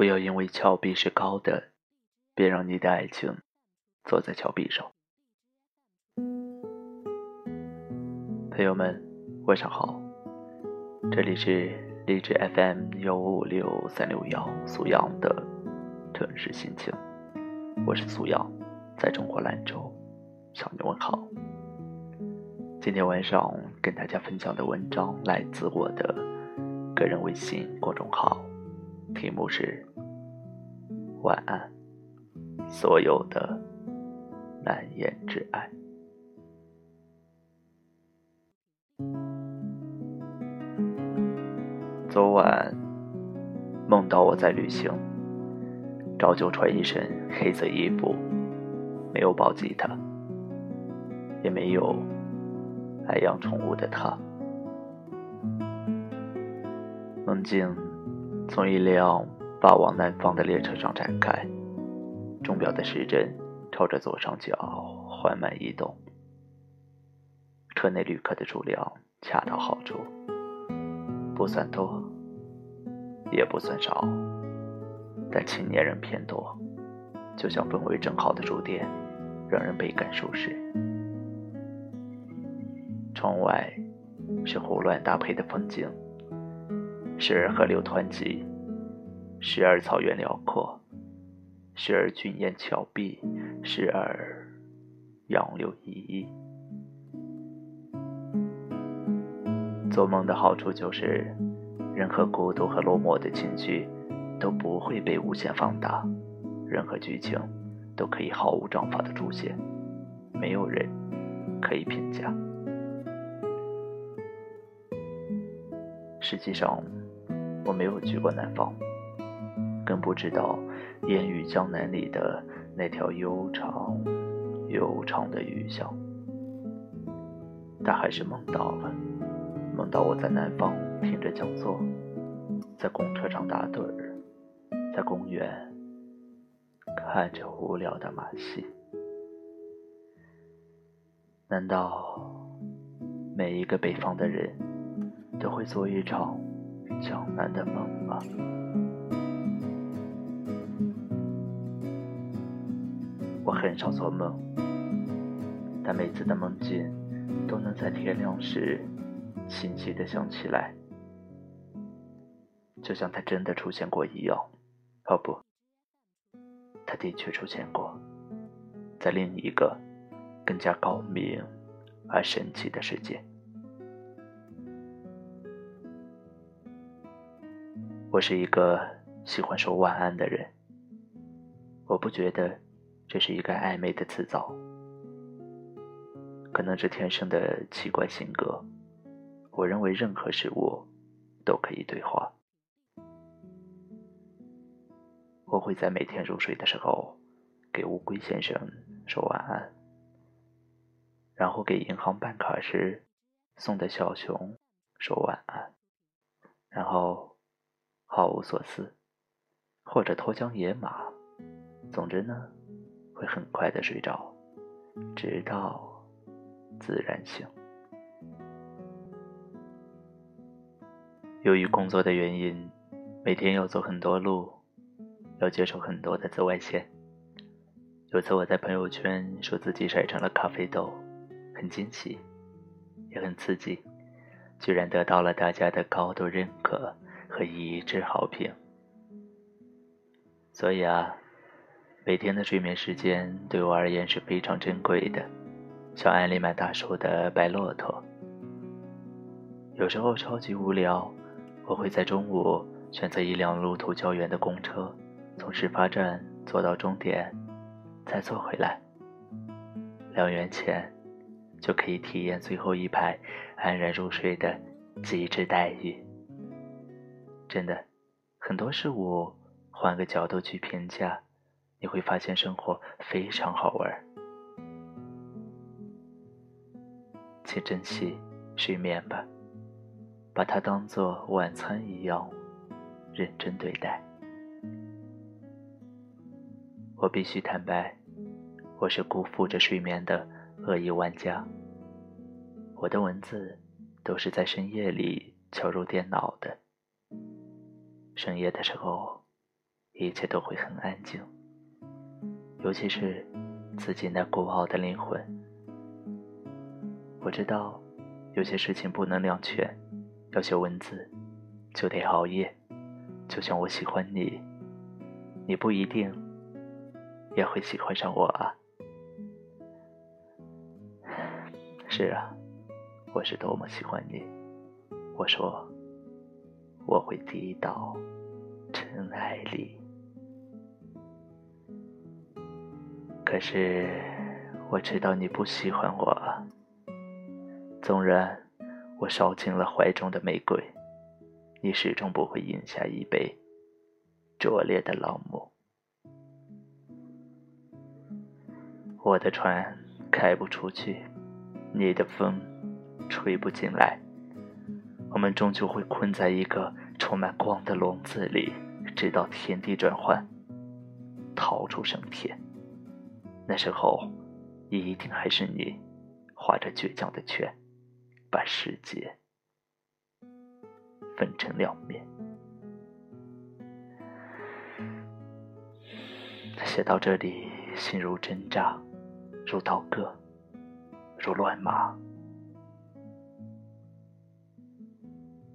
不要因为峭壁是高的，便让你的爱情坐在峭壁上。朋友们，晚上好，这里是励志 FM 幺五五六三六幺苏阳的城市心情，我是苏阳，在中国兰州向你问好。今天晚上跟大家分享的文章来自我的个人微信公众号，题目是“晚安，所有的难言之爱”。昨晚梦到我在旅行，照旧穿一身黑色衣服，没有抱吉他，也没有。爱养宠物的他，梦境从一辆发往南方的列车上展开，钟表的时针朝着左上角缓慢移动，车内旅客的数量恰到好处，不算多，也不算少，但青年人偏多，就像氛围正好的住店，让人倍感舒适。窗外是胡乱搭配的风景，时而河流湍急，时而草原辽阔，时而峻岩峭壁，时而杨柳依依。做梦的好处就是，任何孤独和落寞的情绪都不会被无限放大，任何剧情都可以毫无章法的出现，没有人可以评价。实际上，我没有去过南方，更不知道《烟雨江南》里的那条悠长、悠长的雨巷。但还是梦到了，梦到我在南方听着讲座，在公车上打盹儿，在公园看着无聊的马戏。难道每一个北方的人？都会做一场江南的梦吗？我很少做梦，但每次的梦境都能在天亮时清晰的想起来，就像它真的出现过一样。哦不，它的确出现过，在另一个更加高明而神奇的世界。我是一个喜欢说晚安的人，我不觉得这是一个暧昧的词藻，可能是天生的奇怪性格。我认为任何事物都可以对话。我会在每天入睡的时候给乌龟先生说晚安，然后给银行办卡时送的小熊说晚安，然后。毫无所思，或者脱缰野马，总之呢，会很快的睡着，直到自然醒。由于工作的原因，每天要走很多路，要接受很多的紫外线。有次我在朋友圈说自己晒成了咖啡豆，很惊喜，也很刺激，居然得到了大家的高度认可。和一致好评，所以啊，每天的睡眠时间对我而言是非常珍贵的，像安利曼大叔的白骆驼。有时候超级无聊，我会在中午选择一辆路途较远的公车，从始发站坐到终点，再坐回来。两元钱，就可以体验最后一排安然入睡的极致待遇。真的，很多事物换个角度去评价，你会发现生活非常好玩。请珍惜睡眠吧，把它当做晚餐一样认真对待。我必须坦白，我是辜负着睡眠的恶意玩家。我的文字都是在深夜里敲入电脑的。深夜的时候，一切都会很安静，尤其是自己那孤傲的灵魂。我知道，有些事情不能两全，要写文字就得熬夜。就像我喜欢你，你不一定也会喜欢上我啊。是啊，我是多么喜欢你。我说，我会低到尘埃里。可是我知道你不喜欢我。纵然我烧尽了怀中的玫瑰，你始终不会饮下一杯拙劣的朗姆。我的船开不出去，你的风吹不进来，我们终究会困在一个充满光的笼子里，直到天地转换，逃出升天。那时候，一定还是你画着倔强的圈。把世界分成两面。写到这里，心如针扎，如刀割，如乱麻。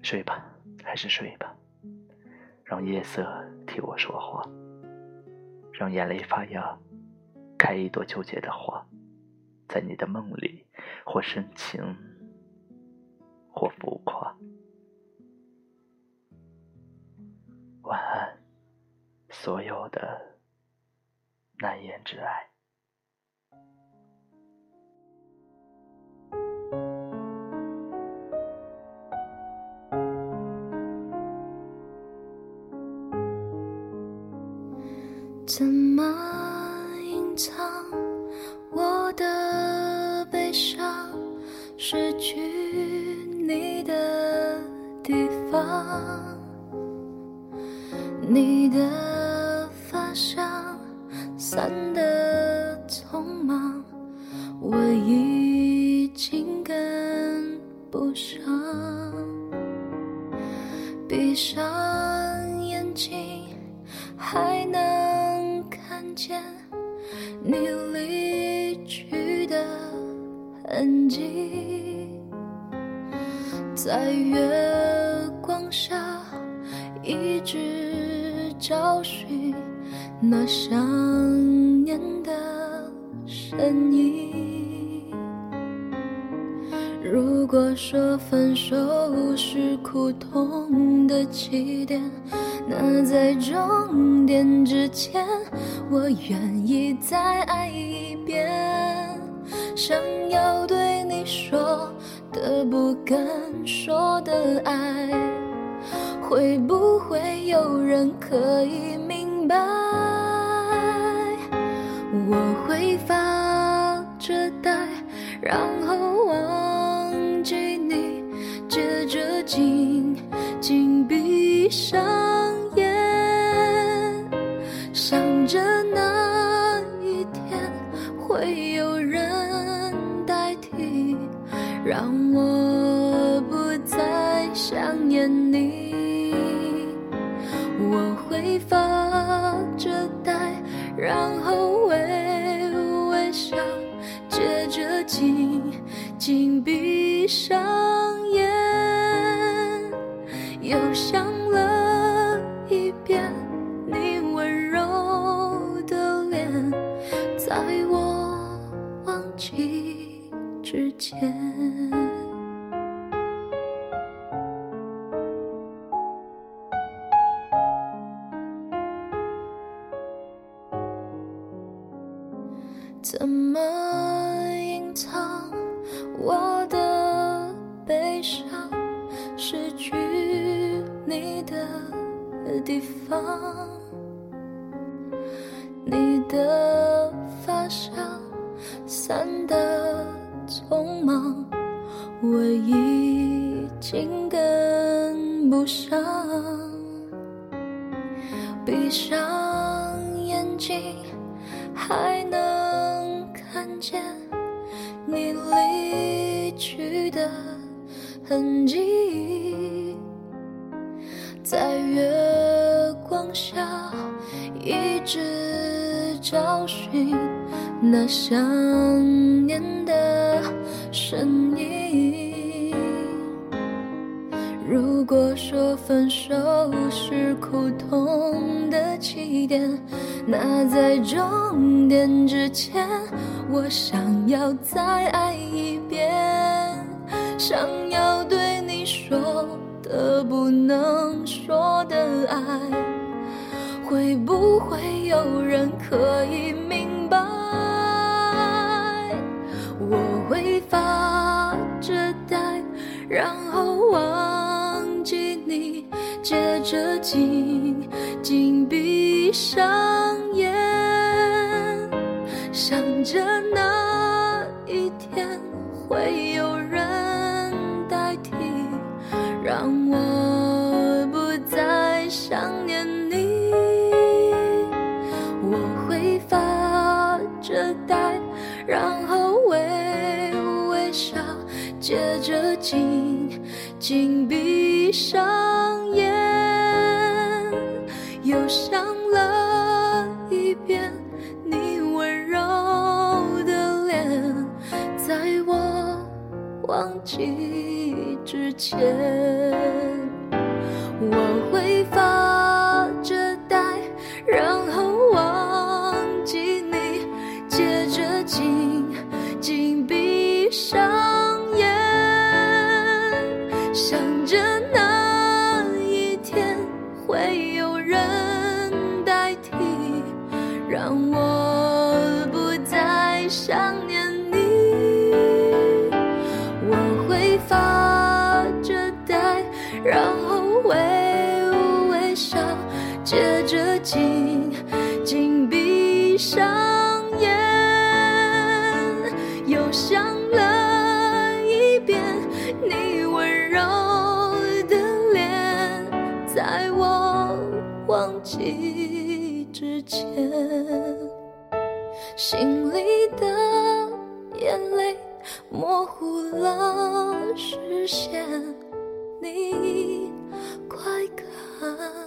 睡吧，还是睡吧，让夜色替我说话，让眼泪发芽，开一朵纠结的花，在你的梦里，或深情。或浮夸。晚安，所有的难言之爱。失去。你的地方，你的发香散得匆忙，我已经跟不上。闭上眼睛，还能看见你离痕迹。在月光下，一直找寻那想念的身影。如果说分手是苦痛的起点，那在终点之前，我愿意再爱一遍。想要对你说。的不敢说的爱，会不会有人可以明白？我会发着呆，然后忘记你，接着紧紧闭上念你，我会发着呆，然后微微笑，接着紧紧闭上眼，又想了一遍你温柔的脸，在我忘记之前。的地方，你的发香散得匆忙，我已经跟不上。闭上眼睛，还能。看见你离去的痕迹，在月光下，一直找寻那想念的身影。如果说分手是苦痛的起点，那在终点之前，我想要再爱一遍，想要对你说可不能说的爱。会不会有人可以明白？我会发着呆，然后忘记你，接着紧紧闭上眼，想着那一天会想念你。我会发着呆，然后微微笑，接着紧紧闭上眼，又想了一遍你温柔的脸，在我忘记之前，忘记之前心里的眼泪模糊了视线你快看。